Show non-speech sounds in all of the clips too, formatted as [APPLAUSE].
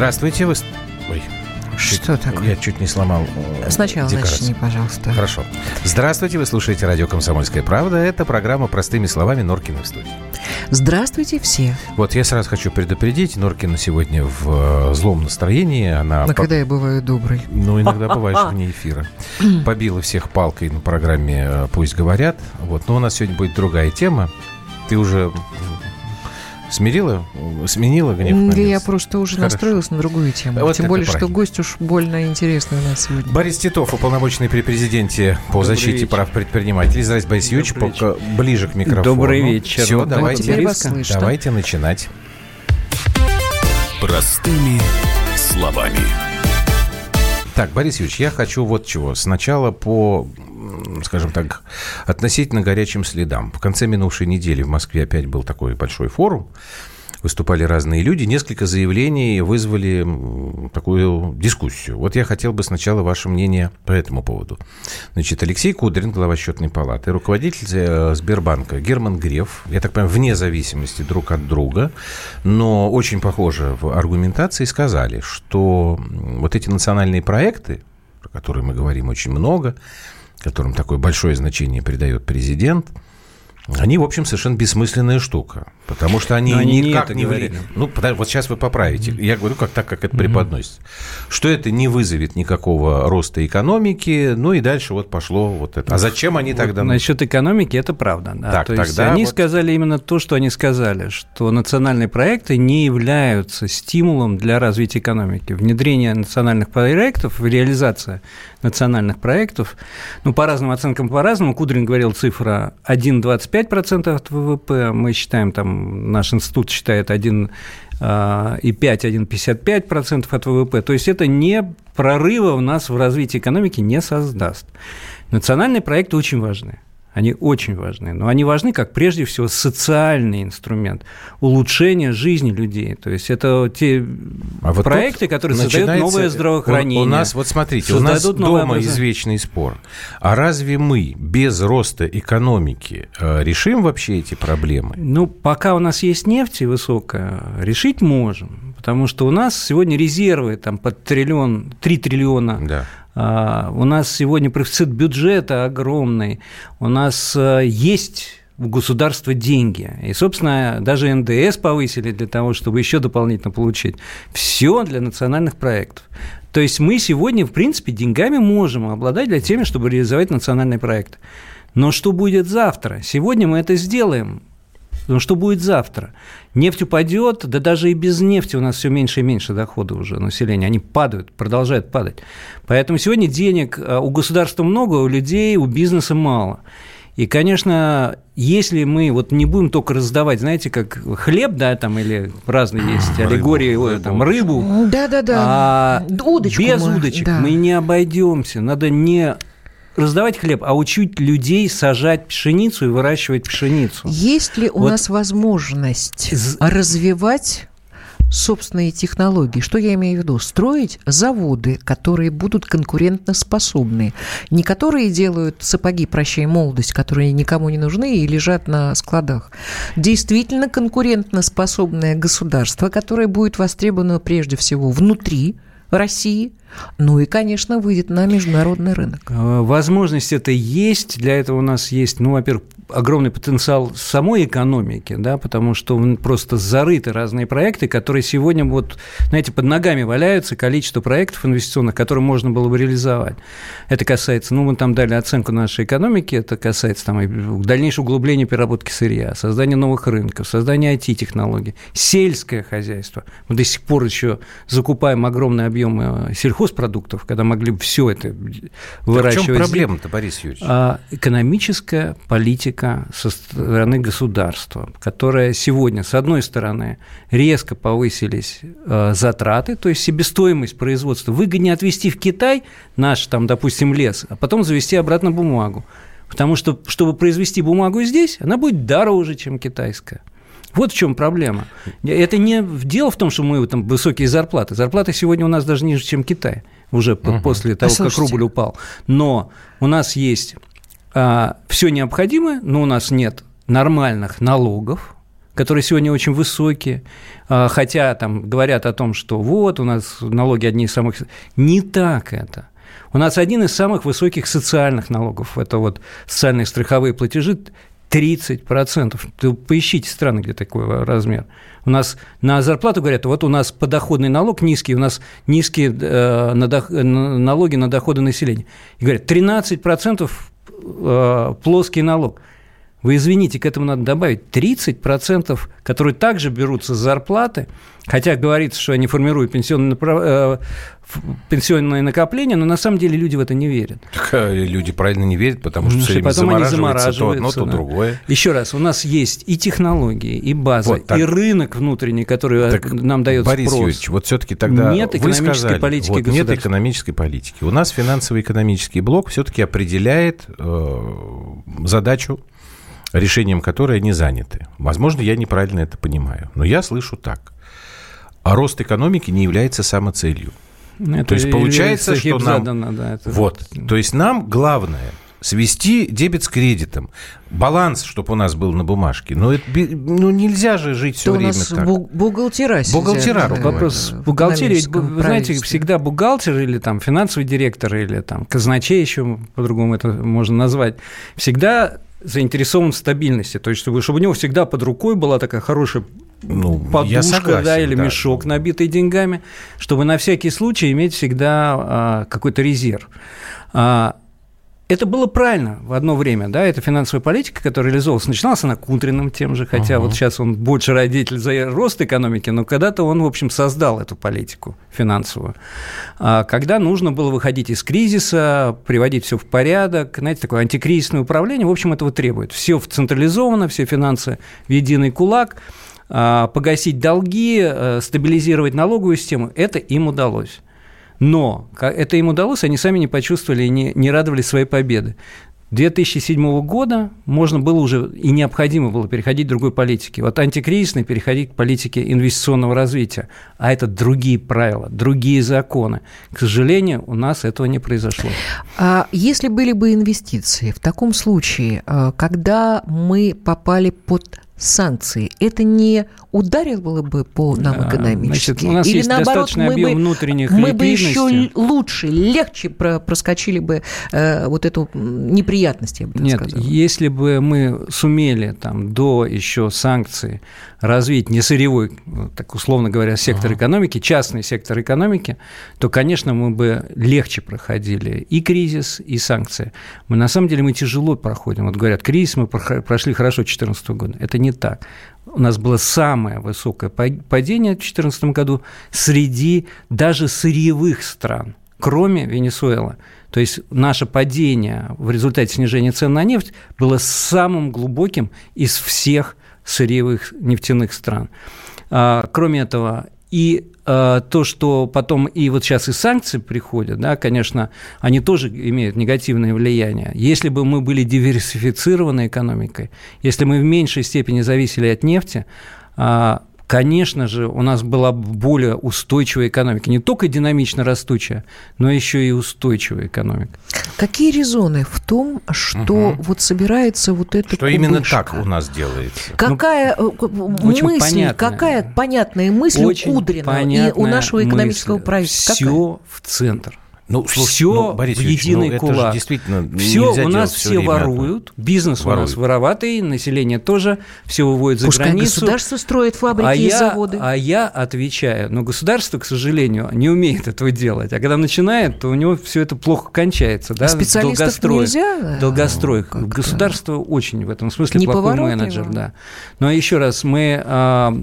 Здравствуйте, вы... Ой, что чуть, такое? Я чуть не сломал э, Сначала декорацию. начни, пожалуйста. Хорошо. Здравствуйте, вы слушаете радио «Комсомольская правда». Это программа «Простыми словами» Норкина в студии. Здравствуйте все. Вот я сразу хочу предупредить. Норкина сегодня в э, злом настроении. Она Но по... когда я бываю доброй. Ну, иногда [LAUGHS] бываешь вне эфира. Побила всех палкой на программе э, «Пусть говорят». Вот. Но у нас сегодня будет другая тема. Ты уже Смирила? Сменила гнев? Да я просто уже Хорошо. настроилась на другую тему. Вот Тем более, правильно. что гость уж больно интересный у нас сегодня. Борис Титов, уполномоченный при президенте по Добрый защите вечер. прав предпринимателей. Здравствуйте, Борис Юрьевич. Пока ближе к микрофону. Добрый вечер. Все, давайте, давайте начинать. Простыми словами. Так, Борис Юрьевич, я хочу вот чего. Сначала по скажем так, относительно горячим следам. В конце минувшей недели в Москве опять был такой большой форум выступали разные люди. Несколько заявлений вызвали такую дискуссию. Вот я хотел бы сначала ваше мнение по этому поводу. Значит, Алексей Кудрин, глава счетной палаты, руководитель э, Сбербанка Герман Греф, я так понимаю, вне зависимости друг от друга, но очень похоже в аргументации, сказали, что вот эти национальные проекты, про которые мы говорим очень много, которым такое большое значение придает президент, они, в общем, совершенно бессмысленная штука. Потому что они, они никак не, не влияют. Ну, вот сейчас вы поправите. Я говорю как так, как это преподносится. Что это не вызовет никакого роста экономики, ну и дальше вот пошло вот это. А зачем они вот тогда... Насчет экономики это правда. Да. Так, то есть они вот... сказали именно то, что они сказали, что национальные проекты не являются стимулом для развития экономики. Внедрение национальных проектов, реализация национальных проектов, ну, по разным оценкам по-разному. Кудрин говорил цифра 1,25% от ВВП, мы считаем там наш институт считает 1,5, 1,55% от ВВП. То есть это не прорыва у нас в развитии экономики не создаст. Национальные проекты очень важны. Они очень важны. Но они важны как, прежде всего, социальный инструмент улучшения жизни людей. То есть это те а вот проекты, которые создают новое здравоохранение. У, у нас, вот смотрите, у нас дома извечный спор. А разве мы без роста экономики э, решим вообще эти проблемы? Ну, пока у нас есть нефть высокая, решить можем. Потому что у нас сегодня резервы там под триллион, 3 триллиона да. А, у нас сегодня профицит бюджета огромный, у нас э, есть у государства деньги. И, собственно, даже НДС повысили для того, чтобы еще дополнительно получить. Все для национальных проектов. То есть мы сегодня, в принципе, деньгами можем обладать для теми, чтобы реализовать национальный проект. Но что будет завтра? Сегодня мы это сделаем. Но что будет завтра? Нефть упадет, да даже и без нефти у нас все меньше и меньше дохода уже населения. Они падают, продолжают падать. Поэтому сегодня денег э, у государства много, у людей, у бизнеса мало. И, конечно, если мы вот не будем только раздавать, знаете, как хлеб, да, там, или разные [CLEARS THROAT] есть аллегории, рыбу, там, рыбу. Да-да-да. А удочку без мы, удочек да. мы не обойдемся. Надо не раздавать хлеб, а учить людей сажать пшеницу и выращивать пшеницу. Есть ли у вот. нас возможность развивать собственные технологии. Что я имею в виду? Строить заводы, которые будут конкурентоспособны. Не которые делают сапоги «Прощай, молодость», которые никому не нужны и лежат на складах. Действительно конкурентоспособное государство, которое будет востребовано прежде всего внутри России, ну и, конечно, выйдет на международный рынок. Э, возможность это есть. Для этого у нас есть, ну, во-первых, огромный потенциал самой экономики, да, потому что просто зарыты разные проекты, которые сегодня вот, знаете, под ногами валяются, количество проектов инвестиционных, которые можно было бы реализовать. Это касается, ну, мы там дали оценку нашей экономики, это касается там дальнейшего углубления переработки сырья, создания новых рынков, создания IT-технологий, сельское хозяйство. Мы до сих пор еще закупаем огромные объемы сельхозпродуктов, когда могли бы все это выращивать. Так в чем проблема-то, Борис Юрьевич? А, экономическая политика политика со стороны государства, которая сегодня, с одной стороны, резко повысились э, затраты, то есть себестоимость производства. Выгоднее отвезти в Китай наш, там, допустим, лес, а потом завести обратно бумагу. Потому что, чтобы произвести бумагу здесь, она будет дороже, чем китайская. Вот в чем проблема. Это не дело в том, что мы там высокие зарплаты. Зарплаты сегодня у нас даже ниже, чем Китай, уже угу. после того, а как рубль упал. Но у нас есть все необходимое, но у нас нет нормальных налогов, которые сегодня очень высокие, а, хотя там говорят о том, что вот у нас налоги одни из самых... Не так это. У нас один из самых высоких социальных налогов. Это вот социальные страховые платежи 30%. Ты поищите страны, где такой размер. У нас на зарплату говорят, вот у нас подоходный налог низкий, у нас низкие э, налоги на доходы населения. И говорят, 13% э, плоский налог. Вы извините, к этому надо добавить 30%, которые также берутся с зарплаты, хотя говорится, что они формируют пенсионные, э, пенсионные накопления, но на самом деле люди в это не верят. Так, э, люди правильно не верят, потому что все время потом они замораживаются то одно, то да. другое. Еще раз, у нас есть и технологии, и база, вот, так, и рынок внутренний, который так, нам дает Борис спрос. Юрьевич, вот все-таки тогда нет экономической сказали, политики вот, Нет экономической политики. У нас финансово-экономический блок все-таки определяет э, задачу решением которой они заняты. Возможно, я неправильно это понимаю, но я слышу так. А рост экономики не является самоцелью. Это то есть получается, что нам... Задано, да, это... Вот. То есть нам главное свести дебет с кредитом. Баланс, чтобы у нас был на бумажке. Но это, ну, нельзя же жить все время так. бухгалтера Бухгалтера. Вопрос бухгалтерии. Вы знаете, всегда бухгалтер или там финансовый директор или там казначей еще по-другому это можно назвать, всегда заинтересован в стабильности, то есть чтобы, чтобы у него всегда под рукой была такая хорошая ну, подушка, согласен, да, или да. мешок, набитый деньгами, чтобы на всякий случай иметь всегда а, какой-то резерв. А, это было правильно в одно время, да, это финансовая политика, которая реализовалась. Начиналась она Кудриным тем же, хотя uh-huh. вот сейчас он больше родитель за рост экономики, но когда-то он, в общем, создал эту политику финансовую. А когда нужно было выходить из кризиса, приводить все в порядок, знаете, такое антикризисное управление, в общем, этого требует. Все централизовано, все финансы в единый кулак, а, погасить долги, э, стабилизировать налоговую систему, это им удалось. Но это им удалось, они сами не почувствовали и не, не радовались своей победы. 2007 года можно было уже и необходимо было переходить к другой политике. Вот антикризисной переходить к политике инвестиционного развития. А это другие правила, другие законы. К сожалению, у нас этого не произошло. А если были бы инвестиции, в таком случае, э, когда мы попали под санкции, это не ударило бы по нам экономически? Значит, у нас Или есть наоборот, мы объем бы, внутренних мы бы еще лучше, легче проскочили бы э, вот эту неприятность, я бы Нет, сказала. если бы мы сумели там до еще санкций развить не сырьевой, так условно говоря, сектор ага. экономики, частный сектор экономики, то, конечно, мы бы легче проходили и кризис, и санкции. Мы на самом деле мы тяжело проходим. Вот говорят, кризис мы прошли хорошо 2014 года. Это не так. У нас было самое высокое падение в 2014 году среди даже сырьевых стран, кроме Венесуэлы. То есть наше падение в результате снижения цен на нефть было самым глубоким из всех сырьевых нефтяных стран. А, кроме этого, и э, то, что потом и вот сейчас и санкции приходят, да, конечно, они тоже имеют негативное влияние. Если бы мы были диверсифицированной экономикой, если мы в меньшей степени зависели от нефти, э, конечно же, у нас была более устойчивая экономика. Не только динамично растущая, но еще и устойчивая экономика. Какие резоны в том, что угу. вот собирается вот это Что кубышка? именно так у нас делается? Какая ну, мысль, понятная. какая понятная мысль очень у Кудрина и у нашего экономического мысль. правительства? Все в центр. Ну, все ну, Борис в единый ну, кулак. действительно все у нас все, все воруют, бизнес воруют. у нас вороватый, население тоже все выводит за Пускай границу. государство строит фабрики а и я, заводы. А я отвечаю, но государство, к сожалению, не умеет этого делать. А когда начинает, то у него все это плохо кончается. Да? А специалистов нельзя? Долгострой. Как государство очень в этом смысле не плохой менеджер. Да. Но еще раз, мы а,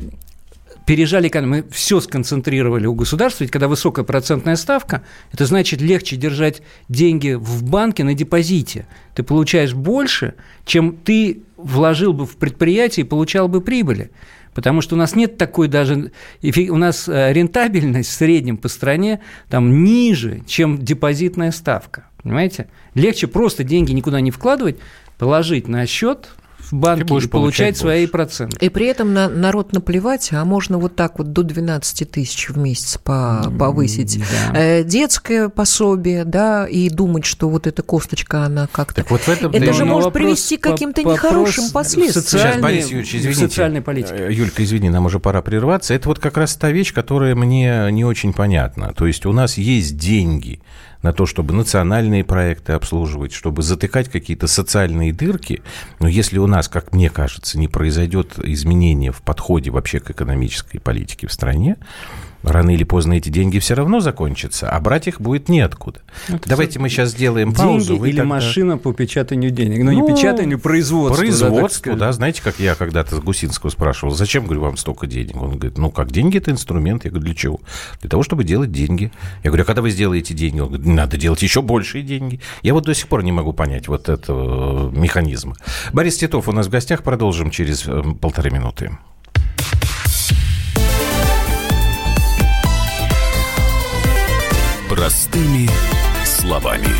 пережали мы все сконцентрировали у государства, ведь когда высокая процентная ставка, это значит легче держать деньги в банке на депозите. Ты получаешь больше, чем ты вложил бы в предприятие и получал бы прибыли. Потому что у нас нет такой даже... У нас э, рентабельность в среднем по стране там ниже, чем депозитная ставка. Понимаете? Легче просто деньги никуда не вкладывать, положить на счет в банке и получать, получать свои проценты. И при этом на народ наплевать, а можно вот так вот до 12 тысяч в месяц по повысить. Да. Э, детское пособие, да, и думать, что вот эта косточка, она как-то... Так вот в этом... Это же может привести к каким-то нехорошим последствиям. Сейчас, Борис Юрьевич, извините. Социальной политики. Э, Юлька, извини, нам уже пора прерваться. Это вот как раз та вещь, которая мне не очень понятна. То есть у нас есть деньги на то, чтобы национальные проекты обслуживать, чтобы затыкать какие-то социальные дырки. Но если у нас, как мне кажется, не произойдет изменения в подходе вообще к экономической политике в стране, рано или поздно эти деньги все равно закончатся, а брать их будет неоткуда. Это Давайте мы сейчас сделаем паузу. Деньги или тогда... машина по печатанию денег? Ну, ну не печатанию, производству. Производству, да, да, знаете, как я когда-то с Гусинского спрашивал, зачем, говорю, вам столько денег? Он говорит, ну, как деньги – это инструмент. Я говорю, для чего? Для того, чтобы делать деньги. Я говорю, а когда вы сделаете деньги? Он говорит, надо делать еще большие деньги. Я вот до сих пор не могу понять вот этого механизма. Борис Титов у нас в гостях. Продолжим через э, полторы минуты. Простыми словами.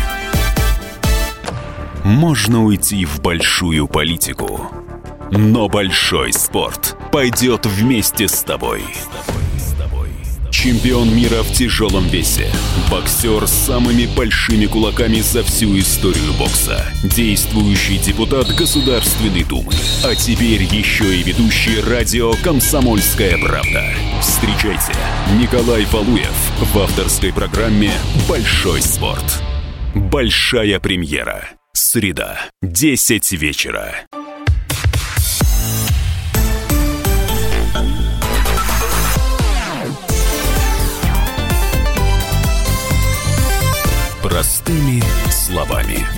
Можно уйти в большую политику, но большой спорт пойдет вместе с тобой. Чемпион мира в тяжелом весе. Боксер с самыми большими кулаками за всю историю бокса. Действующий депутат Государственной Думы. А теперь еще и ведущий радио «Комсомольская правда». Встречайте, Николай Валуев в авторской программе «Большой спорт». Большая премьера. Среда, 10 вечера. Простыми словами.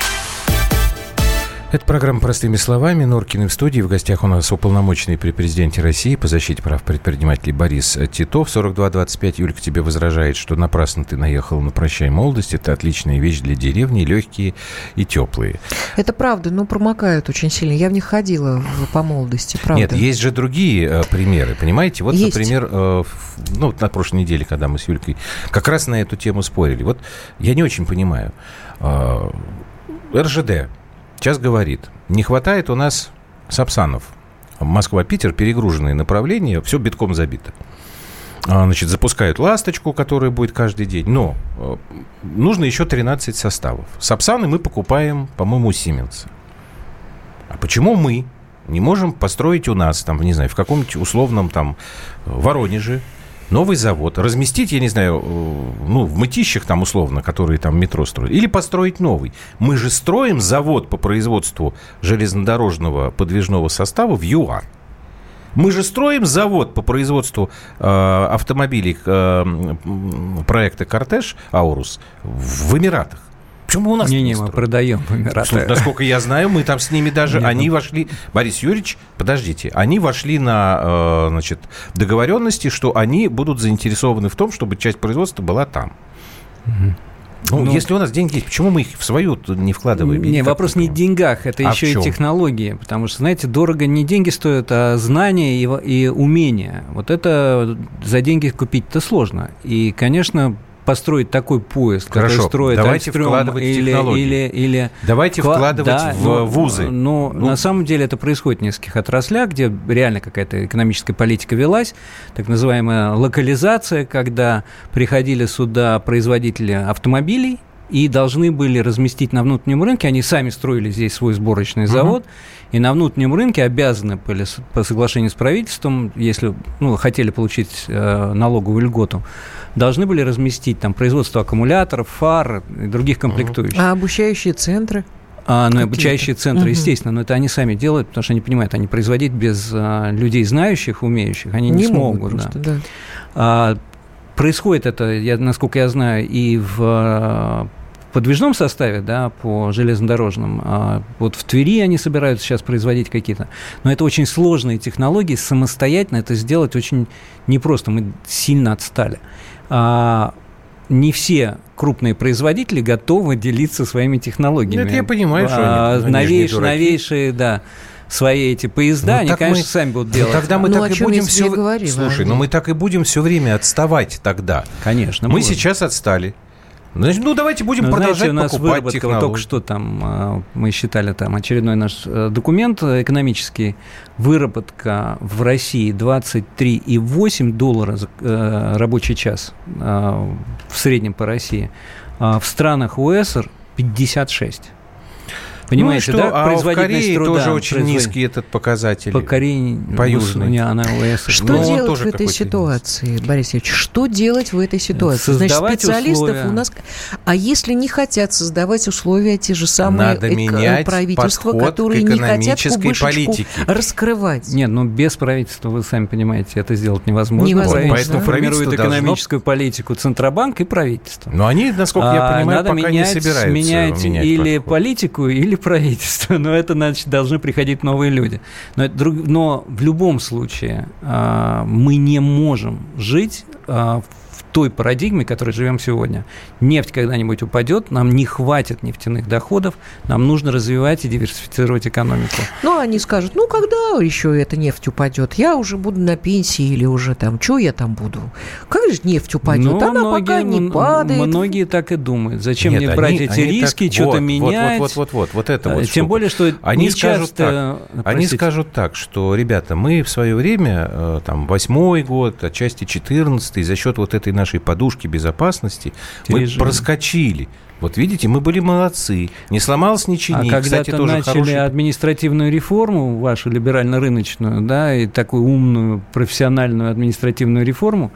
Это программа «Простыми словами». Норкины в студии. В гостях у нас уполномоченный при президенте России по защите прав предпринимателей Борис Титов. 4225. Юлька тебе возражает, что напрасно ты наехал на «Прощай, молодость». Это отличная вещь для деревни, легкие и теплые. Это правда, но промокают очень сильно. Я в них ходила по молодости, правда. Нет, есть же другие э, примеры, понимаете? Вот, есть. например, э, ну, на прошлой неделе, когда мы с Юлькой как раз на эту тему спорили. Вот я не очень понимаю. Э, РЖД Сейчас говорит, не хватает у нас сапсанов. Москва-Питер, перегруженные направления, все битком забито. А, значит, запускают «Ласточку», которая будет каждый день. Но э, нужно еще 13 составов. Сапсаны мы покупаем, по-моему, у Сименса. А почему мы не можем построить у нас, там, не знаю, в каком-нибудь условном там Воронеже, новый завод, разместить, я не знаю, э, ну, в мытищах там условно, которые там метро строят, или построить новый. Мы же строим завод по производству железнодорожного подвижного состава в ЮАР. Мы же строим завод по производству э, автомобилей э, проекта «Кортеж» «Аурус» в Эмиратах. Почему у нас не, не, мы продаем Эмираты. Насколько я знаю, мы там с ними даже, Нет, они ну... вошли, Борис Юрьевич, подождите, они вошли на, э, значит, договоренности, что они будут заинтересованы в том, чтобы часть производства была там. Угу. Ну, ну, если у нас деньги есть, почему мы их в свою не вкладываем? Не, вопрос не в деньгах, это а еще и технологии. Потому что, знаете, дорого не деньги стоят, а знания и, и умения. Вот это за деньги купить-то сложно. И, конечно, построить такой поезд, Хорошо, который строит давайте Альстрём вкладывать или, технологии. Или, или... Давайте Кла... вкладывать да, в но, вузы. Но ну, на самом деле это происходит в нескольких отраслях, где реально какая-то экономическая политика велась, так называемая локализация, когда приходили сюда производители автомобилей, и должны были разместить на внутреннем рынке, они сами строили здесь свой сборочный завод, uh-huh. и на внутреннем рынке обязаны были по соглашению с правительством, если ну, хотели получить э, налоговую льготу, должны были разместить там производство аккумуляторов, фар и других комплектующих. А обучающие центры? А, ну, обучающие центры, угу. естественно, но это они сами делают, потому что они понимают, они производить без а, людей знающих, умеющих, они не, не смогут. Могут просто, да. Да. А, происходит это, я, насколько я знаю, и в а, подвижном составе, да, по железнодорожным. А вот в Твери они собираются сейчас производить какие-то. Но это очень сложные технологии, самостоятельно это сделать очень непросто. Мы сильно отстали. А, не все крупные производители готовы делиться своими технологиями. Это я понимаю, что а, они, новейшие, они новейшие, да свои эти поезда, ну, они, конечно, мы, сами будут делать. Тогда мы ну, так и будем все... Говорим, Слушай, ну мы так и будем все время отставать тогда. Конечно. Мы будем. сейчас отстали. Значит, ну давайте будем Но, продолжать знаете, у нас покупать выработка, вот только что там а, мы считали там очередной наш э, документ экономический, выработка в России 23,8 доллара за э, рабочий час э, в среднем по России, а в странах УСР 56. Понимаете, ну, что? да? А в Корее труда тоже очень производ... низкий этот показатель. По Корее, по южной. Не, она ОС. Что Но делать в этой ситуации, низ. Борис Ильич? Что делать в этой ситуации? Создавать Значит, специалистов условия. у нас... А если не хотят создавать условия те же самые Надо менять правительства, которые не хотят политики. раскрывать? Нет, ну без правительства, вы сами понимаете, это сделать невозможно. невозможно. Правительство формирует экономическую должно... политику Центробанк и правительство. Но они, насколько я понимаю, пока менять, не собираются менять, менять или политику, или правительство но это значит должны приходить новые люди. Но, друг, но в любом случае э, мы не можем жить э, в той парадигме, в которой живем сегодня. Нефть когда-нибудь упадет, нам не хватит нефтяных доходов, нам нужно развивать и диверсифицировать экономику. Ну, они скажут, ну, когда еще эта нефть упадет? Я уже буду на пенсии или уже там, что я там буду? Как же нефть упадет? Ну, Она многие, пока не падает. Многие так и думают. Зачем Нет, мне они, брать эти они риски, так, что-то вот, менять? Вот, вот, вот, вот, вот это вот. Тем штука. более, что они не скажут часто, так. Они скажут так, что, ребята, мы в свое время, э, там, восьмой год, отчасти четырнадцатый, за счет вот этой нашей подушки безопасности, мы Режим. проскочили. Вот видите, мы были молодцы. Не сломалось ничего. А Кстати, когда-то тоже начали хороший... административную реформу, вашу либерально-рыночную, да, и такую умную профессиональную административную реформу,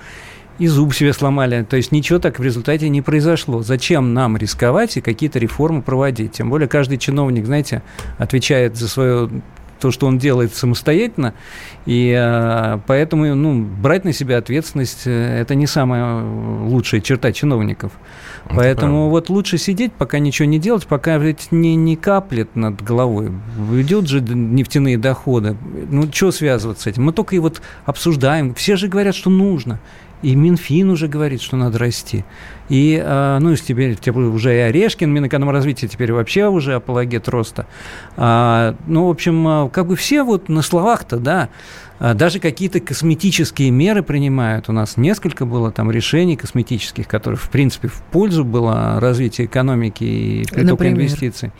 и зуб себе сломали. То есть ничего так в результате не произошло. Зачем нам рисковать и какие-то реформы проводить? Тем более каждый чиновник, знаете, отвечает за свое то, что он делает самостоятельно, и э, поэтому ну, брать на себя ответственность э, – это не самая лучшая черта чиновников. Это поэтому правда. вот лучше сидеть, пока ничего не делать, пока ведь не, не каплет над головой. Идет же нефтяные доходы. Ну, что связываться с этим? Мы только и вот обсуждаем. Все же говорят, что нужно. И Минфин уже говорит, что надо расти. И, ну, теперь, теперь уже и Орешкин, Минэкономразвития теперь вообще уже апологет роста. А, ну, в общем, как бы все вот на словах-то, да, даже какие-то косметические меры принимают. У нас несколько было там решений косметических, которые, в принципе, в пользу было развития экономики и притока инвестиций.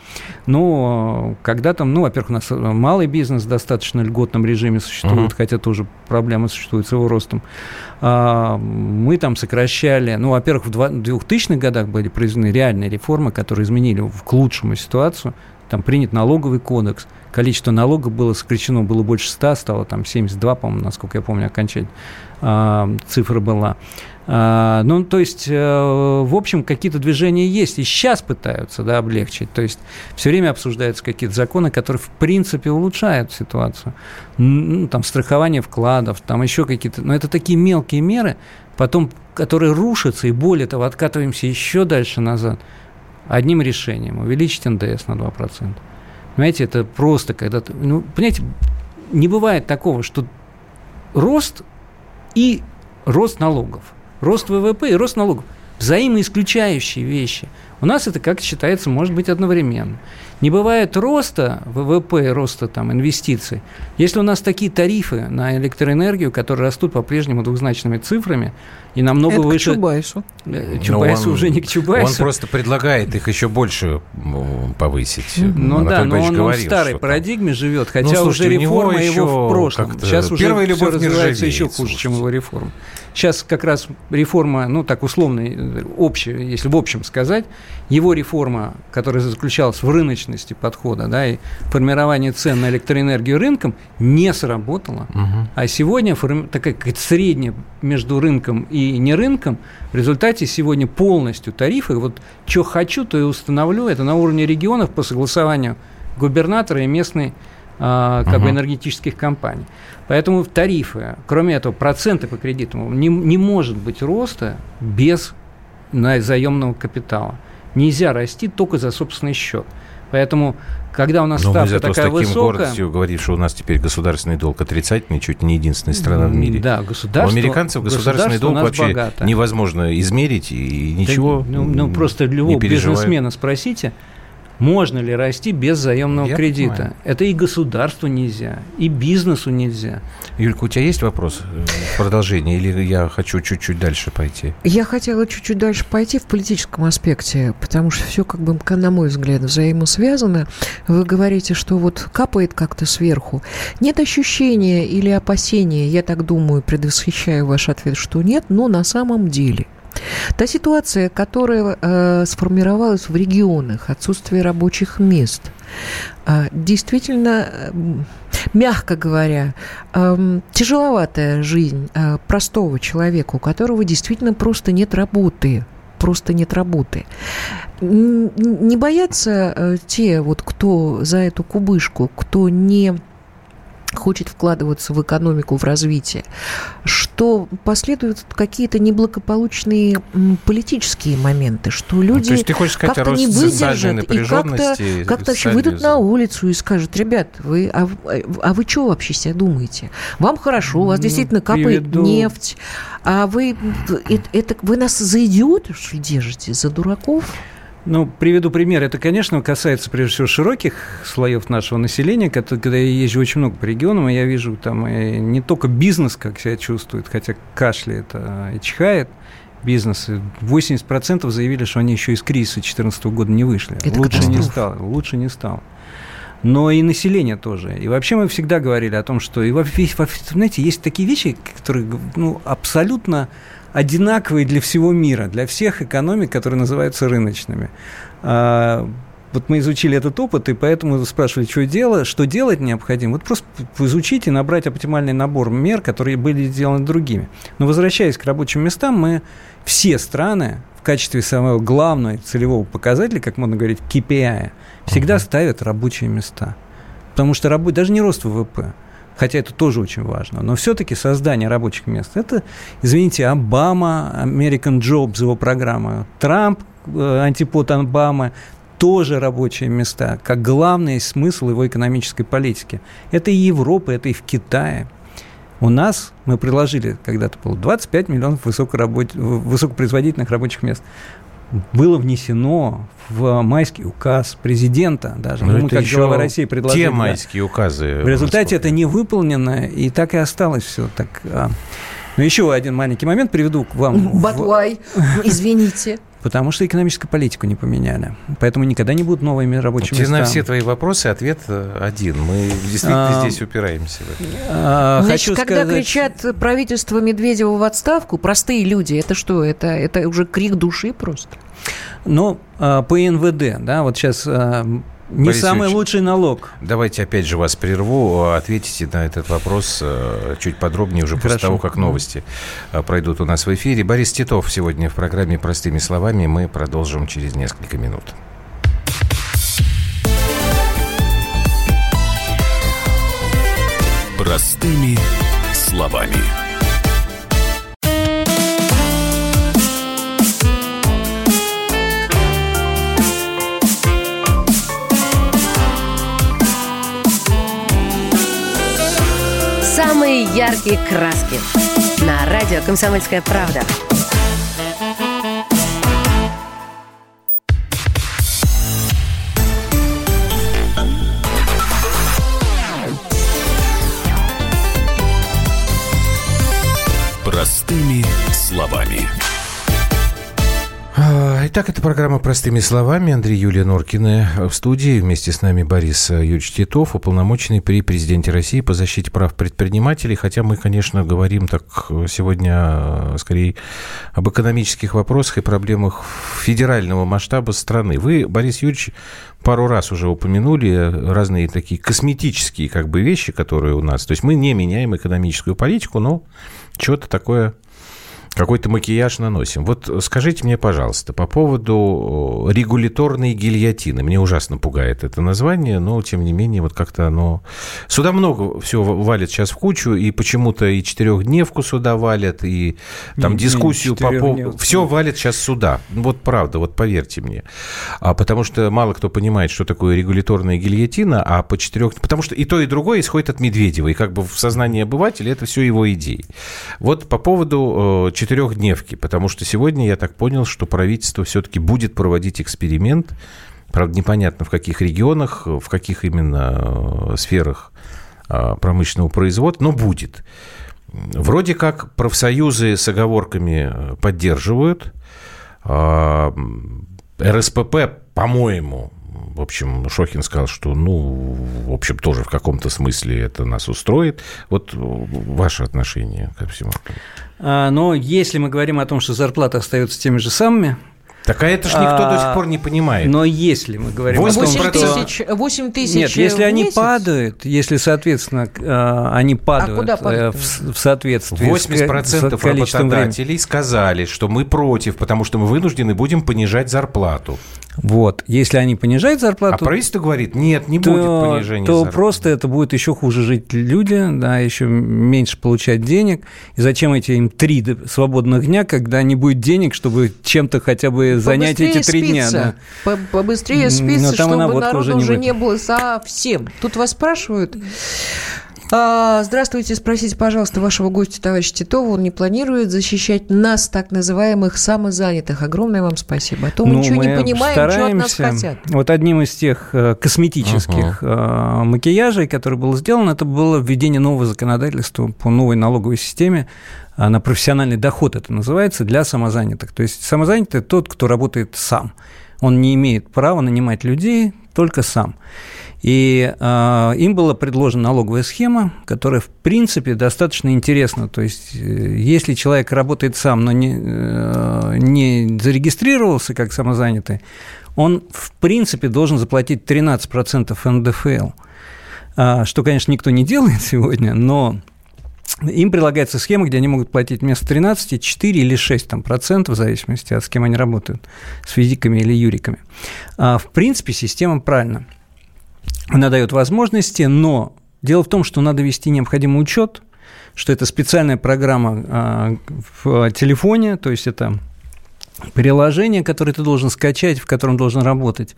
Но когда там, ну, во-первых, у нас малый бизнес в достаточно льготном режиме существует, uh-huh. хотя тоже проблемы существуют с его ростом. Мы там сокращали, ну, во-первых, в 2000-х годах были произведены реальные реформы, которые изменили к лучшему ситуацию. Там принят налоговый кодекс, количество налогов было сокращено, было больше 100, стало там 72, по-моему, насколько я помню, окончательно цифра была. Э, ну, то есть, э, в общем, какие-то движения есть, и сейчас пытаются, да, облегчить. То есть, все время обсуждаются какие-то законы, которые, в принципе, улучшают ситуацию. Ну, там, страхование вкладов, там еще какие-то... Но это такие мелкие меры, потом, которые рушатся, и более того, откатываемся еще дальше назад одним решением увеличить НДС на 2%. Понимаете, это просто когда-то... Ну, понимаете, не бывает такого, что рост и рост налогов. Рост ВВП и рост налогов. Взаимоисключающие вещи. У нас это, как считается, может быть одновременно. Не бывает роста ВВП, роста там, инвестиций. Если у нас такие тарифы на электроэнергию, которые растут по-прежнему двухзначными цифрами, и намного это выше... К Чубайсу. Чубайсу он, уже не к Чубайсу. Он просто предлагает их еще больше повысить. Ну да, но он, говорил, он в старой парадигме там... живет, хотя ну, слушайте, уже реформа его в прошлом. Сейчас уже все развивается еще хуже, слушайте. чем его реформа. Сейчас как раз реформа, ну так условно, общая, если в общем сказать, его реформа, которая заключалась в рыночности подхода, да, и формировании цен на электроэнергию рынком, не сработала. Угу. А сегодня форми... такая средняя между рынком и не рынком, в результате сегодня полностью тарифы, вот что хочу, то и установлю, это на уровне регионов по согласованию губернатора и местной как uh-huh. бы энергетических компаний. Поэтому тарифы, кроме этого, проценты по кредиту, не, не может быть роста без заемного капитала. Нельзя расти только за собственный счет. Поэтому, когда у нас Но ставка мы зато такая с таким высокая... гордостью говорим, что у нас теперь государственный долг отрицательный, чуть не единственная страна в мире. Да, государство... У американцев государственный долг вообще невозможно измерить и ничего да, ну, ну, просто любого бизнесмена спросите, Можно ли расти без заемного Я кредита? Понимаю. Это и государству нельзя, и бизнесу нельзя. Юлька, у тебя есть вопрос э, в продолжение, или я хочу чуть-чуть дальше пойти? Я хотела чуть-чуть дальше пойти в политическом аспекте, потому что все, как бы, на мой взгляд, взаимосвязано. Вы говорите, что вот капает как-то сверху. Нет ощущения или опасения, я так думаю, предвосхищаю ваш ответ, что нет, но на самом деле – Та ситуация, которая э, сформировалась в регионах, отсутствие рабочих мест, э, действительно, э, мягко говоря, э, тяжеловатая жизнь э, простого человека, у которого действительно просто нет работы просто нет работы. Не боятся э, те, вот, кто за эту кубышку, кто не хочет вкладываться в экономику, в развитие, что последуют какие-то неблагополучные политические моменты, что люди ну, есть как-то не выдержат и как-то, как вообще выйдут на улицу и скажут, ребят, вы, а, а вы что вообще себя думаете? Вам хорошо, у вас ну, действительно капает приведу... нефть, а вы, это, это, вы нас за идиотов, что ли, держите, за дураков? Ну, приведу пример. Это, конечно, касается, прежде всего, широких слоев нашего населения. Когда я езжу очень много по регионам, и я вижу там и не только бизнес, как себя чувствует, хотя кашляет а, и чихает, бизнес. 80% заявили, что они еще из кризиса 2014 года не вышли. Это лучше не стало. Лучше не стало. Но и население тоже. И вообще мы всегда говорили о том, что и во, знаете, есть такие вещи, которые ну, абсолютно одинаковые для всего мира, для всех экономик, которые называются рыночными. А, вот мы изучили этот опыт, и поэтому спрашивали, что делать, что делать необходимо. Вот просто изучить и набрать оптимальный набор мер, которые были сделаны другими. Но возвращаясь к рабочим местам, мы все страны в качестве самого главного целевого показателя, как можно говорить, KPI, всегда uh-huh. ставят рабочие места. Потому что раб... даже не рост ВВП, хотя это тоже очень важно, но все-таки создание рабочих мест, это, извините, Обама, American Jobs, его программа, Трамп, э, антипод Обамы, тоже рабочие места, как главный смысл его экономической политики. Это и Европа, это и в Китае. У нас мы приложили когда-то было 25 миллионов высокоработ... высокопроизводительных рабочих мест было внесено в майский указ президента даже. Ну, мы, как глава России, предложили. Те майские указы. В результате это не выполнено, и так и осталось все так. А. Но еще один маленький момент приведу к вам. [LAUGHS] But why? Извините. [LAUGHS] Потому что экономическую политику не поменяли. Поэтому никогда не будут новыми рабочими местами. на все твои вопросы ответ э, один. Мы действительно а, здесь упираемся. В это. А, Значит, хочу когда сказать... кричат правительство Медведева в отставку, простые люди, это что? Это, это уже крик души просто? Ну, а, по НВД, да, вот сейчас а, не Борис самый Ильич, лучший налог. Давайте опять же вас прерву. Ответите на этот вопрос чуть подробнее уже Хорошо. после того, как новости пройдут у нас в эфире. Борис Титов сегодня в программе «Простыми словами». Мы продолжим через несколько минут. Простыми словами. Яркие краски. На радио «Комсомольская правда». Итак, это программа «Простыми словами». Андрей Юлия Норкина в студии. Вместе с нами Борис Юрьевич Титов, уполномоченный при президенте России по защите прав предпринимателей. Хотя мы, конечно, говорим так сегодня скорее об экономических вопросах и проблемах федерального масштаба страны. Вы, Борис Юрьевич, пару раз уже упомянули разные такие косметические как бы вещи, которые у нас. То есть мы не меняем экономическую политику, но что-то такое какой-то макияж наносим. Вот скажите мне, пожалуйста, по поводу регуляторной гильотины. Мне ужасно пугает это название, но, тем не менее, вот как-то оно... Сюда много всего валит сейчас в кучу, и почему-то и четырехдневку сюда валят, и там не, дискуссию не, по поводу... Все валит сейчас сюда. Вот правда, вот поверьте мне. А потому что мало кто понимает, что такое регуляторная гильотина, а по четырех... Потому что и то, и другое исходит от Медведева, и как бы в сознании обывателя это все его идеи. Вот по поводу четырехдневки, потому что сегодня я так понял, что правительство все-таки будет проводить эксперимент Правда, непонятно, в каких регионах, в каких именно э, сферах а, промышленного производства, но будет. Вроде как профсоюзы с оговорками э, поддерживают. А, РСПП, по-моему, в общем, Шохин сказал, что, ну, в общем, тоже в каком-то смысле это нас устроит. Вот ваше отношение ко всему. А, но если мы говорим о том, что зарплаты остаются теми же самыми, так а это же никто а, до сих пор не понимает. Но если мы говорим 8 о том, тысяч, 8 тысяч Нет, если они месяц? падают, если, соответственно, а, они падают, а куда падают? В, в соответствии 80% с, с работодателей времени. сказали, что мы против, потому что мы вынуждены будем понижать зарплату. Вот. Если они понижают зарплату... А правительство говорит, нет, не то, будет понижения То зарплаты. просто это будет еще хуже жить люди, да, еще меньше получать денег. И зачем эти им три свободных дня, когда не будет денег, чтобы чем-то хотя бы занять эти три дня? Да. Побыстрее спиться, чтобы народу уже не, уже не было совсем. Тут вас спрашивают... А, здравствуйте, спросите, пожалуйста, вашего гостя, товарища Титова, он не планирует защищать нас, так называемых самозанятых. Огромное вам спасибо. А то мы ну, ничего мы не понимаем, что от нас хотят. Вот одним из тех э, косметических uh-huh. макияжей, который был сделан, это было введение нового законодательства по новой налоговой системе э, на профессиональный доход это называется, для самозанятых. То есть самозанятый – тот, кто работает сам. Он не имеет права нанимать людей, только сам. И э, им была предложена налоговая схема, которая, в принципе, достаточно интересна. То есть, э, если человек работает сам, но не, э, не зарегистрировался как самозанятый, он, в принципе, должен заплатить 13% НДФЛ. А, что, конечно, никто не делает [LAUGHS] сегодня, но им предлагается схема, где они могут платить вместо 13 4 или 6 там, процентов, в зависимости от с кем они работают, с физиками или юриками. А, в принципе, система правильная. Она дает возможности, но дело в том, что надо вести необходимый учет, что это специальная программа а, в телефоне, то есть это приложение, которое ты должен скачать, в котором должен работать.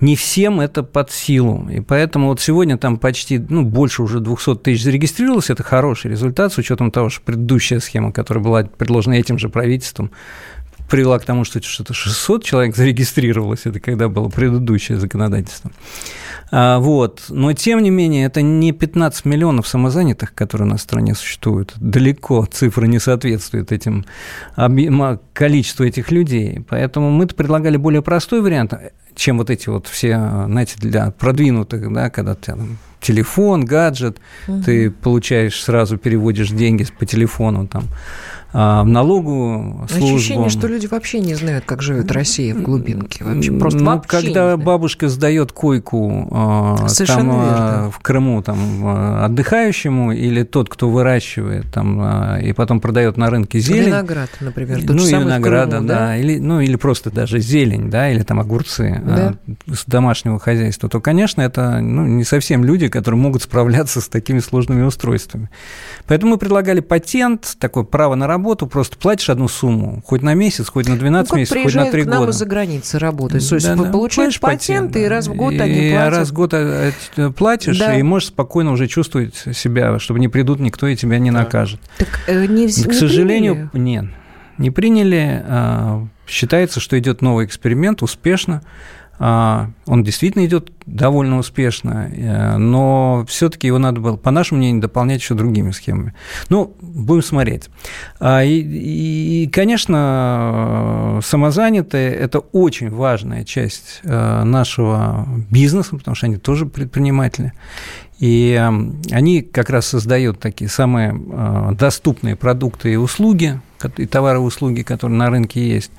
Не всем это под силу. И поэтому вот сегодня там почти, ну, больше уже 200 тысяч зарегистрировалось. Это хороший результат с учетом того, что предыдущая схема, которая была предложена этим же правительством, привела к тому, что что-то 600 человек зарегистрировалось. Это когда было предыдущее законодательство. А, вот. Но, тем не менее, это не 15 миллионов самозанятых, которые у нас в стране существуют. Далеко цифра не соответствует этим количеству этих людей. Поэтому мы предлагали более простой вариант, чем вот эти вот все, знаете, для продвинутых, да, когда ты телефон, гаджет, угу. ты получаешь сразу переводишь деньги по телефону там в налоговую службу. Ощущение, что люди вообще не знают, как живет Россия в глубинке. Вообще, просто ну, вообще когда бабушка сдает койку а, там, а, в Крыму там, отдыхающему или тот, кто выращивает там, и потом продает на рынке зелень. Виноград, например. Тот ну, и винограда, Крыму, да. да. Или, ну, или просто даже зелень, да, или там огурцы да. с домашнего хозяйства, то, конечно, это ну, не совсем люди, которые могут справляться с такими сложными устройствами. Поэтому мы предлагали патент, такое право на работу, работу, просто платишь одну сумму, хоть на месяц, хоть на 12 ну, месяцев, хоть на 3 года. к нам из-за границы работать. То есть да, да, получаешь патент, и раз в год и они платят. раз в год э, э, платишь, да. и можешь спокойно уже чувствовать себя, чтобы не придут никто и тебя не накажет. Так э, не, К не сожалению, приняли? нет. Не приняли. А, считается, что идет новый эксперимент, успешно. А, он действительно идет довольно успешно, э, но все-таки его надо было, по нашему мнению, дополнять еще другими схемами. Ну, будем смотреть. А, и, и конечно, самозанятые – это очень важная часть э, нашего бизнеса, потому что они тоже предприниматели. И они как раз создают такие самые э, доступные продукты и услуги, и товары и услуги, которые на рынке есть.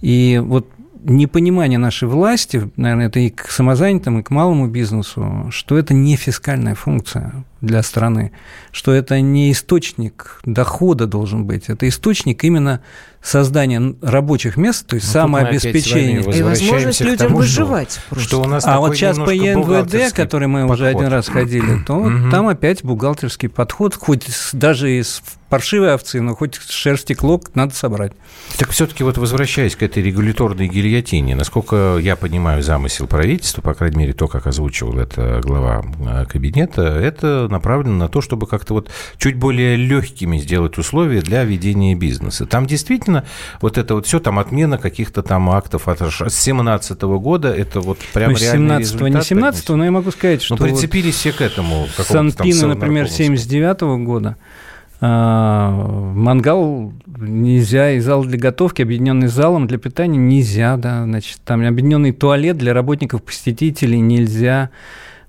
И вот непонимание нашей власти, наверное, это и к самозанятым, и к малому бизнесу, что это не фискальная функция для страны, что это не источник дохода должен быть, это источник именно создания рабочих мест, то есть ну, самообеспечения. И возможность людям тому, выживать. Что, что у нас а вот сейчас по ЕНВД, который мы подход. уже один раз ходили, [CLEARS THROAT] то там опять бухгалтерский подход, хоть даже из паршивой овцы, но хоть шерсти клок надо собрать. Так все-таки вот возвращаясь к этой регуляторной гильотине, насколько я понимаю замысел правительства, по крайней мере, то, как озвучивал это глава э, кабинета, это направлено на то, чтобы как-то вот чуть более легкими сделать условия для ведения бизнеса. Там действительно вот это вот все, там отмена каких-то там актов от 17 года, это вот прям ну, реальный 17 не 17 но я могу сказать, что... Ну, прицепились вот все к этому. Санпины, например, 79 -го года, а, мангал нельзя, и зал для готовки, объединенный залом для питания нельзя, да, значит, там объединенный туалет для работников, посетителей нельзя,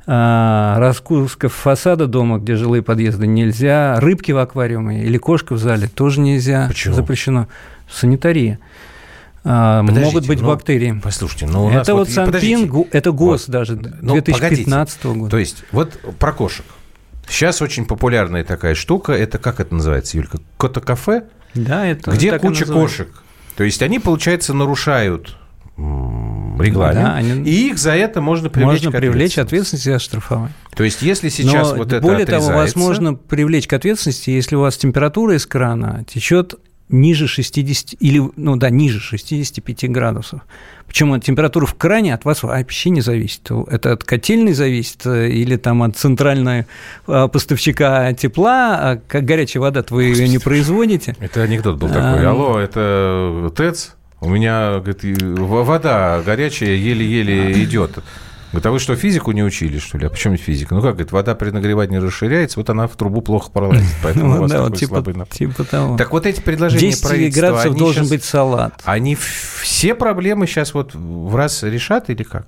а, раскуска фасада дома, где жилые подъезды, нельзя, рыбки в аквариуме или кошка в зале тоже нельзя, Почему? запрещено, санитария. А, Подождите, могут быть ну, бактерии. Послушайте, ну у нас это вот, вот Санпин, это ГОС вот, даже, 2015 ну, года. То есть, вот про кошек. Сейчас очень популярная такая штука. Это как это называется, Юлька? Кота-кафе? Да, это Где куча кошек. То есть они, получается, нарушают регламент, да, они... и их за это можно привлечь можно к привлечь ответственности и оштрафовать. То есть, если сейчас Но вот это более отрезается... того, вас можно привлечь к ответственности, если у вас температура из крана течет ниже 60 или, ну да, ниже 65 градусов. Причем температура в кране от вас вообще не зависит. Это от котельной зависит э, или там от центрального э, поставщика тепла, а как горячая вода, вы ее не производите. Это анекдот был такой. А, Алло, это ТЭЦ? У меня говорит, вода горячая еле-еле идет. Говорит, а вы что, физику не учили, что ли? А почему физика? Ну как, говорит, вода при нагревании расширяется, вот она в трубу плохо пролазит, поэтому [LAUGHS] у вас такой типа, слабый. Типа того. Так вот эти предложения 10 градусов должен быть салат. Они все проблемы сейчас вот в раз решат или как?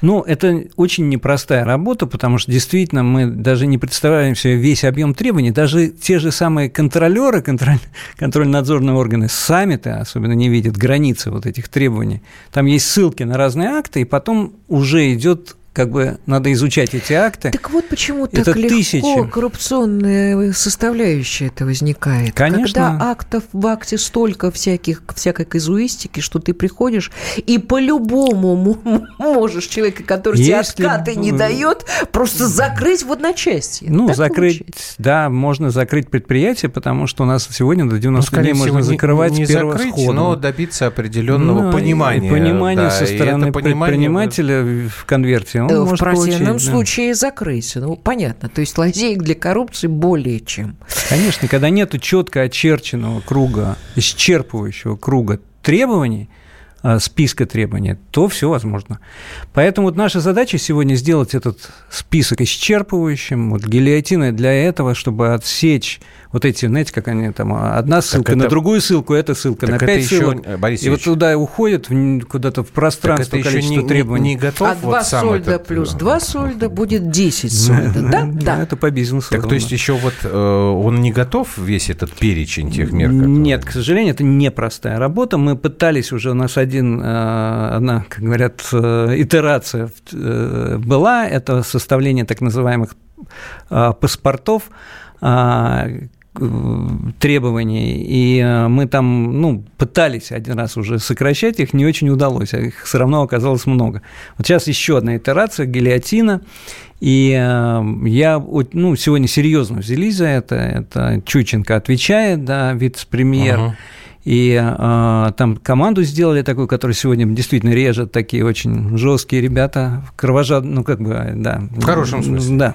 Ну, это очень непростая работа, потому что действительно мы даже не представляем себе весь объем требований. Даже те же самые контролеры, контроль, контрольно-надзорные органы сами-то особенно не видят границы вот этих требований. Там есть ссылки на разные акты, и потом уже идет как бы надо изучать эти акты. Так вот почему это так легко тысячи. коррупционная составляющая это возникает. Конечно. Когда актов в акте столько всяких, всякой казуистики, что ты приходишь и по-любому можешь человека, который Если... тебе откаты не дает, просто закрыть в одночасье. Ну, так закрыть, получается. да, можно закрыть предприятие, потому что у нас сегодня до 90 ну, дней можно закрывать не, не закрыть, но добиться определенного ну, понимания. Понимания да, со стороны предпринимателя в конверте он в может противном получить, случае да. закрыть. Ну, понятно. То есть лазеек для коррупции более чем. Конечно, когда нет четко очерченного круга, исчерпывающего круга требований, а, списка требований, то все возможно. Поэтому вот наша задача сегодня сделать этот список исчерпывающим. Вот гильотина для этого, чтобы отсечь вот эти, знаете, как они там, одна ссылка это, на другую ссылку, эта ссылка на пять ссылок. Еще, Борис и вот туда уходит куда-то в пространство так это количество не, требований. Не, готов а вот 2 сольда этот... плюс 2 сольда будет 10 сольда, да? [LAUGHS] Да, это по бизнесу. Так то есть еще вот э, он не готов весь этот перечень тех мер? Нет, к сожалению, это непростая работа. Мы пытались уже, у нас один, э, одна, как говорят, э, итерация была, это составление так называемых паспортов, а, требований, и э, мы там, ну, пытались один раз уже сокращать их, не очень удалось, а их все равно оказалось много. Вот сейчас еще одна итерация, гильотина, и э, я, ну, сегодня серьезно взялись за это, это Чученко отвечает, да, вице-премьер, uh-huh. И э, там команду сделали такую, которая сегодня действительно режет такие очень жесткие ребята, кровожадные, ну как бы, да. В хорошем смысле. Да.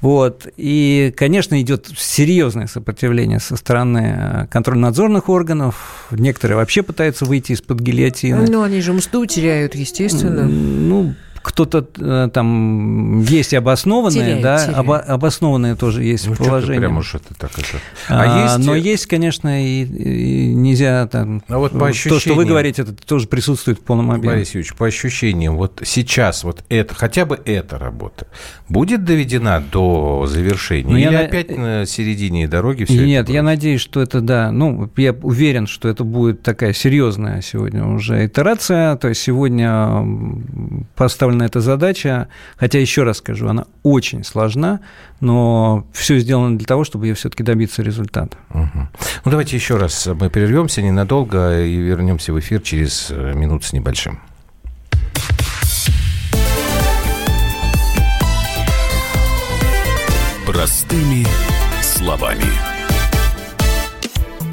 Вот. И, конечно, идет серьезное сопротивление со стороны э, контрольно-надзорных органов. Некоторые вообще пытаются выйти из-под гильотины. Ну, они же мсту теряют, естественно. Ну, кто-то э, там есть обоснованные, теряет, да, теряет. Обо, обоснованные тоже есть ну, положение. Прям уж это так это. А, а есть... Но есть, конечно, и, и нельзя там. А вот по ощущениям... То, что вы говорите, это тоже присутствует в полном объеме. Борис Юрьевич, по ощущениям, вот сейчас вот это, хотя бы эта работа будет доведена до завершения? Ну, Или я опять на середине дороги все Нет, я надеюсь, что это, да, ну, я уверен, что это будет такая серьезная сегодня уже итерация, то есть сегодня поставлена поставлена эта задача, хотя, еще раз скажу, она очень сложна, но все сделано для того, чтобы ее все-таки добиться результата. Угу. Ну, давайте еще раз мы прервемся ненадолго и вернемся в эфир через э, минут с небольшим. Простыми словами.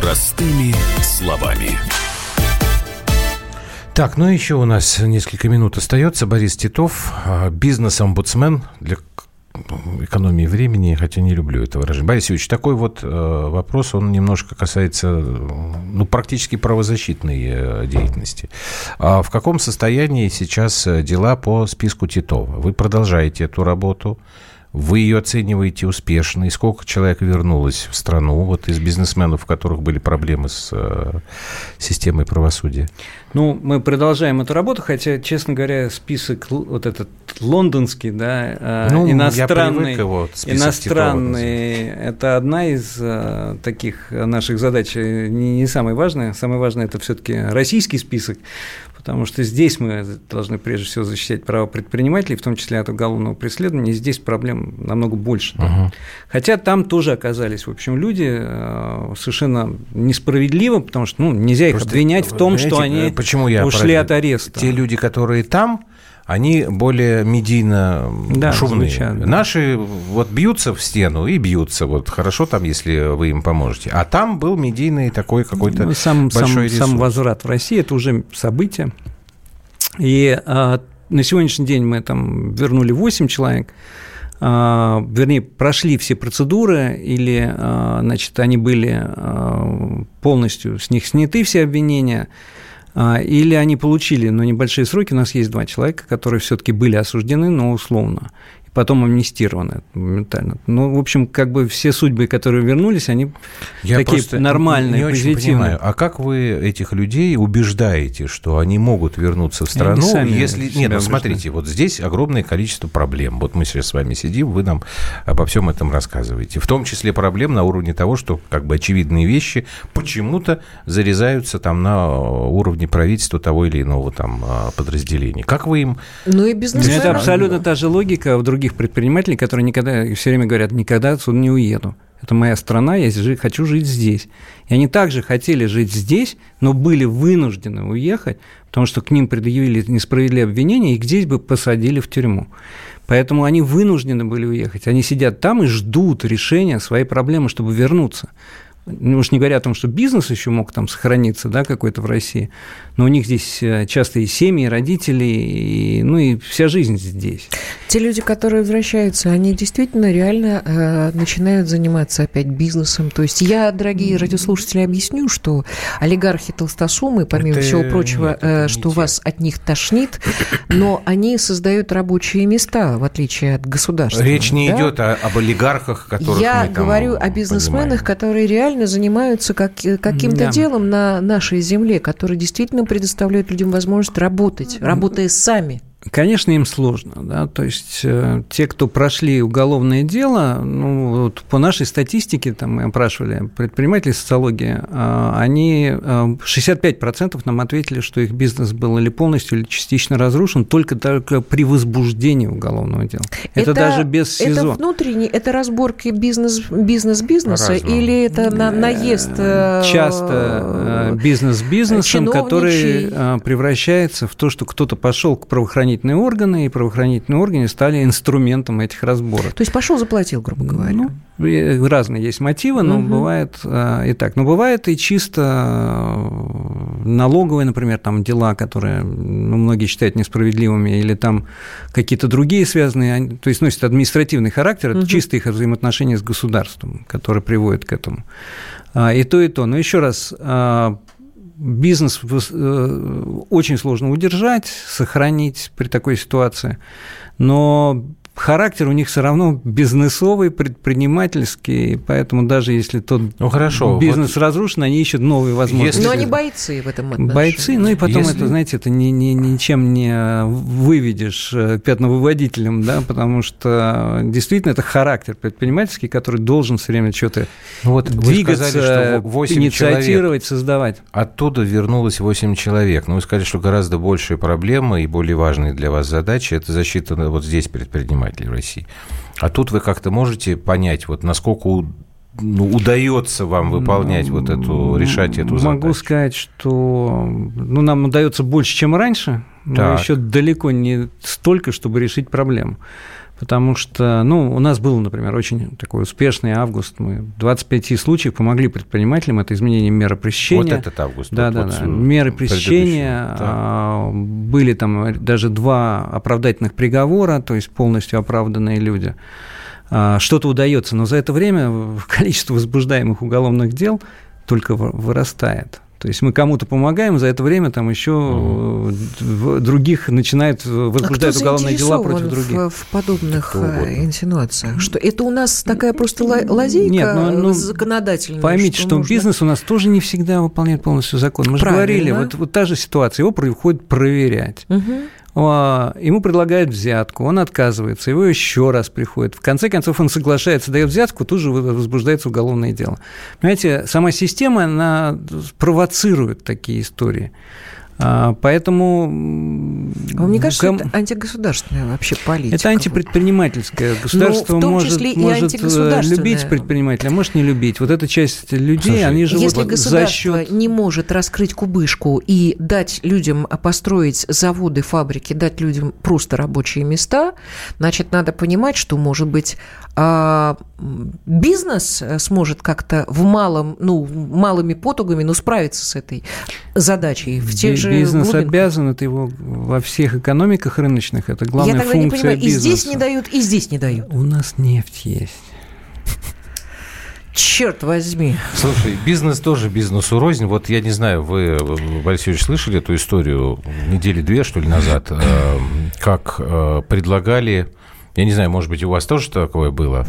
Простыми словами. Так, ну еще у нас несколько минут остается. Борис Титов, а, бизнес-омбудсмен для экономии времени, хотя не люблю это выражение. Борис Ильич, такой вот э, вопрос, он немножко касается, ну, практически правозащитной э, деятельности. А в каком состоянии сейчас дела по списку Титова? Вы продолжаете эту работу? Вы ее оцениваете успешно? И сколько человек вернулось в страну вот из бизнесменов, у которых были проблемы с э, системой правосудия? Ну, мы продолжаем эту работу, хотя, честно говоря, список вот этот лондонский, да, э, ну, иностранный, его, иностранный, это одна из э, таких наших задач, э, не, не самая важная. Самое важное это все-таки российский список, потому что здесь мы должны прежде всего защищать право предпринимателей, в том числе от уголовного преследования, и здесь намного больше. Угу. Хотя там тоже оказались, в общем, люди э, совершенно несправедливо, потому что ну, нельзя их Просто, обвинять в том, что они почему я ушли от ареста. Те люди, которые там, они более медийно да, шумные. Звучат, да. Наши вот бьются в стену и бьются. Вот хорошо там, если вы им поможете. А там был медийный такой какой-то ну, сам, большой сам, сам возврат в Россию – это уже событие. И а, на сегодняшний день мы там вернули 8 человек. А, вернее, прошли все процедуры, или, а, значит, они были а, полностью с них сняты все обвинения – или они получили, но небольшие сроки, у нас есть два человека, которые все-таки были осуждены, но условно потом амнистированы моментально. Ну, в общем, как бы все судьбы, которые вернулись, они Я такие нормальные, не позитивные. Очень понимаю, а как вы этих людей убеждаете, что они могут вернуться в страну, если... Нет, ну, смотрите, вот здесь огромное количество проблем. Вот мы сейчас с вами сидим, вы нам обо всем этом рассказываете. В том числе проблем на уровне того, что как бы очевидные вещи почему-то зарезаются там на уровне правительства того или иного там а, подразделения. Как вы им... Ну и бизнесмены... Это абсолютно та же логика в других других предпринимателей, которые никогда, все время говорят, никогда отсюда не уеду. Это моя страна, я хочу жить здесь. И они также хотели жить здесь, но были вынуждены уехать, потому что к ним предъявили несправедливые обвинения, и здесь бы посадили в тюрьму. Поэтому они вынуждены были уехать. Они сидят там и ждут решения своей проблемы, чтобы вернуться ну уж не говоря о том, что бизнес еще мог там сохраниться, да, какой-то в России, но у них здесь э, часто и семьи, и родители, и, ну и вся жизнь здесь. Те люди, которые возвращаются, они действительно реально э, начинают заниматься опять бизнесом. То есть я, дорогие радиослушатели, объясню, что олигархи толстосумы, помимо это, всего прочего, нет, э, что вас от них тошнит, но они создают рабочие места, в отличие от государства. Речь не да? идет о, об олигархах, которых Я мы там говорю о бизнесменах, понимаем. которые реально реально занимаются как, э, каким-то да. делом на нашей земле, которые действительно предоставляют людям возможность работать, работая сами. Конечно, им сложно, да, то есть э, те, кто прошли уголовное дело, ну, вот по нашей статистике, там мы опрашивали предпринимателей социологии, э, они э, 65% нам ответили, что их бизнес был или полностью, или частично разрушен только, только при возбуждении уголовного дела. Это, это даже без СИЗО. Это внутренний, это разборки бизнес, бизнес бизнеса или это на, наезд? Э, Часто э, бизнес бизнесом, который э, превращается в то, что кто-то пошел к правоохранительным правоохранительные органы, и правоохранительные органы стали инструментом этих разборок. То есть пошел заплатил, грубо говоря. Ну, разные есть мотивы, но угу. бывает а, и так. Но бывает и чисто э, налоговые, например, там дела, которые ну, многие считают несправедливыми, или там какие-то другие связанные, то есть носят административный характер, это угу. чисто их взаимоотношения с государством, которые приводят к этому. А, и то, и то. Но еще раз, а, бизнес э, очень сложно удержать, сохранить при такой ситуации, но характер у них все равно бизнесовый, предпринимательский, поэтому даже если тот ну, хорошо, бизнес вот разрушен, они ищут новые возможности. Если... Но они бойцы в этом отношении. Бойцы, ну и потом если... это, знаете, это ни, ни, ничем не выведешь э, пятновыводителем, да, потому что действительно это характер предпринимательский, который должен все время что-то вот двигаться, сказали, что инициатировать, создавать. Оттуда вернулось 8 человек. Но ну, вы сказали, что гораздо большая проблема и более важные для вас задачи – это защита вот здесь предпринимателей в России. А тут вы как-то можете понять, вот насколько ну, удается вам выполнять вот эту, решать эту задачу? Могу сказать, что ну, нам удается больше, чем раньше, но так. еще далеко не столько, чтобы решить проблему. Потому что, ну, у нас был, например, очень такой успешный август. Мы в 25 случаев помогли предпринимателям. Это изменение меры пресечения. Вот этот август. Да, да, вот да. Меры пресечения. Да. Были там даже два оправдательных приговора, то есть полностью оправданные люди. А, что-то удается, но за это время [LAUGHS] количество возбуждаемых уголовных дел только вырастает. То есть мы кому-то помогаем, за это время там еще mm. других начинают возбуждать а уголовные дела против других. В, в подобных э, инсинуациях, что это у нас такая просто лазейка Нет, ну, ну, законодательная. Поймите, что, что нужно... бизнес у нас тоже не всегда выполняет полностью закон. Мы же Правильно. говорили, вот, вот та же ситуация, его приходит проверять. Угу. Ему предлагают взятку, он отказывается, его еще раз приходит. В конце концов, он соглашается, дает взятку, тут же возбуждается уголовное дело. Понимаете, сама система, она провоцирует такие истории. А, поэтому... Вам не кажется, ком... это антигосударственная вообще политика? Это антипредпринимательская. Ну, Государство Но может, может э, любить предпринимателя, а может не любить. Вот эта часть людей, Слушай, они живут если государство за счет... не может раскрыть кубышку и дать людям построить заводы, фабрики, дать людям просто рабочие места, значит, надо понимать, что, может быть, а, бизнес сможет как-то в малом, ну, малыми потугами, но справиться с этой задачей в тех же Бизнес глубинках. обязан, это его во всех экономиках рыночных, это главная Я тогда функция не понимаю, бизнеса. и здесь не дают, и здесь не дают. У нас нефть есть. Черт возьми. Слушай, бизнес тоже бизнесу рознь. Вот я не знаю, вы, Борисович, слышали эту историю недели две, что ли, назад, [CLEARS THROAT] э, как э, предлагали я не знаю, может быть, у вас тоже такое было,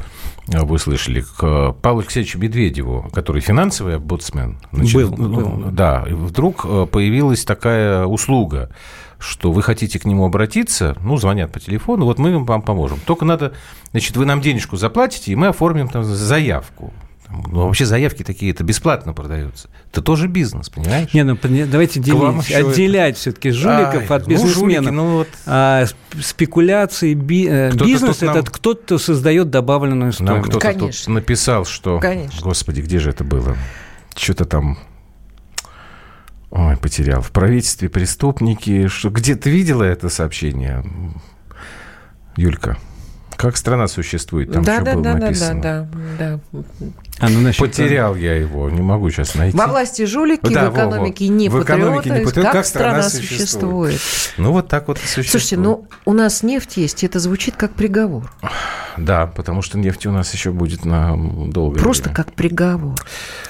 вы слышали, к Павлу Алексеевичу Медведеву, который финансовый омбудсмен. Значит, был, был. Да, и вдруг э, появилась такая услуга, что вы хотите к нему обратиться, ну, звонят по телефону, вот мы вам поможем. Только надо, значит, вы нам денежку заплатите, и мы оформим там заявку. Ну, вообще заявки такие, это бесплатно продаются. Это тоже бизнес, понимаешь? Не, ну давайте делить, отделять это... все-таки жуликов Ай, от бизнесменов. Ну, жулики, ну, вот... а, спекуляции, би... Э, бизнес нам... это кто-то кто создает добавленную стоимость. Нам кто-то тут написал, что... Конечно. Господи, где же это было? Что-то там... Ой, потерял. В правительстве преступники. Что... Где ты видела это сообщение? Юлька. Как страна существует, там да, что да, было да, написано. Да, да, да. А, ну, насчет... Потерял я его, не могу сейчас найти. Во власти жулики, да, в экономике во, не в экономике не патриоты. Как, как страна, страна существует? существует? Ну, вот так вот и существует. Слушайте, ну, у нас нефть есть, это звучит как приговор. Да, потому что нефти у нас еще будет на долгое Просто время. как приговор.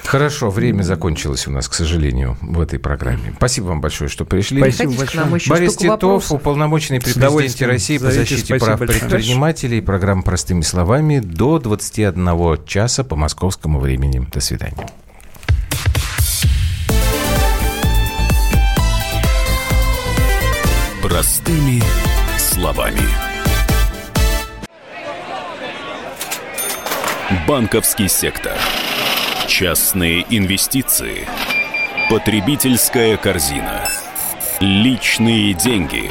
Хорошо, время закончилось у нас, к сожалению, в этой программе. Спасибо вам большое, что пришли. Спасибо большое. Борис Титов, вопросов. уполномоченный при президенте России по защите прав большое. предпринимателей. Программа «Простыми словами» до 21 часа по московскому времени. До свидания. Простыми словами. Банковский сектор. Частные инвестиции. Потребительская корзина. Личные деньги.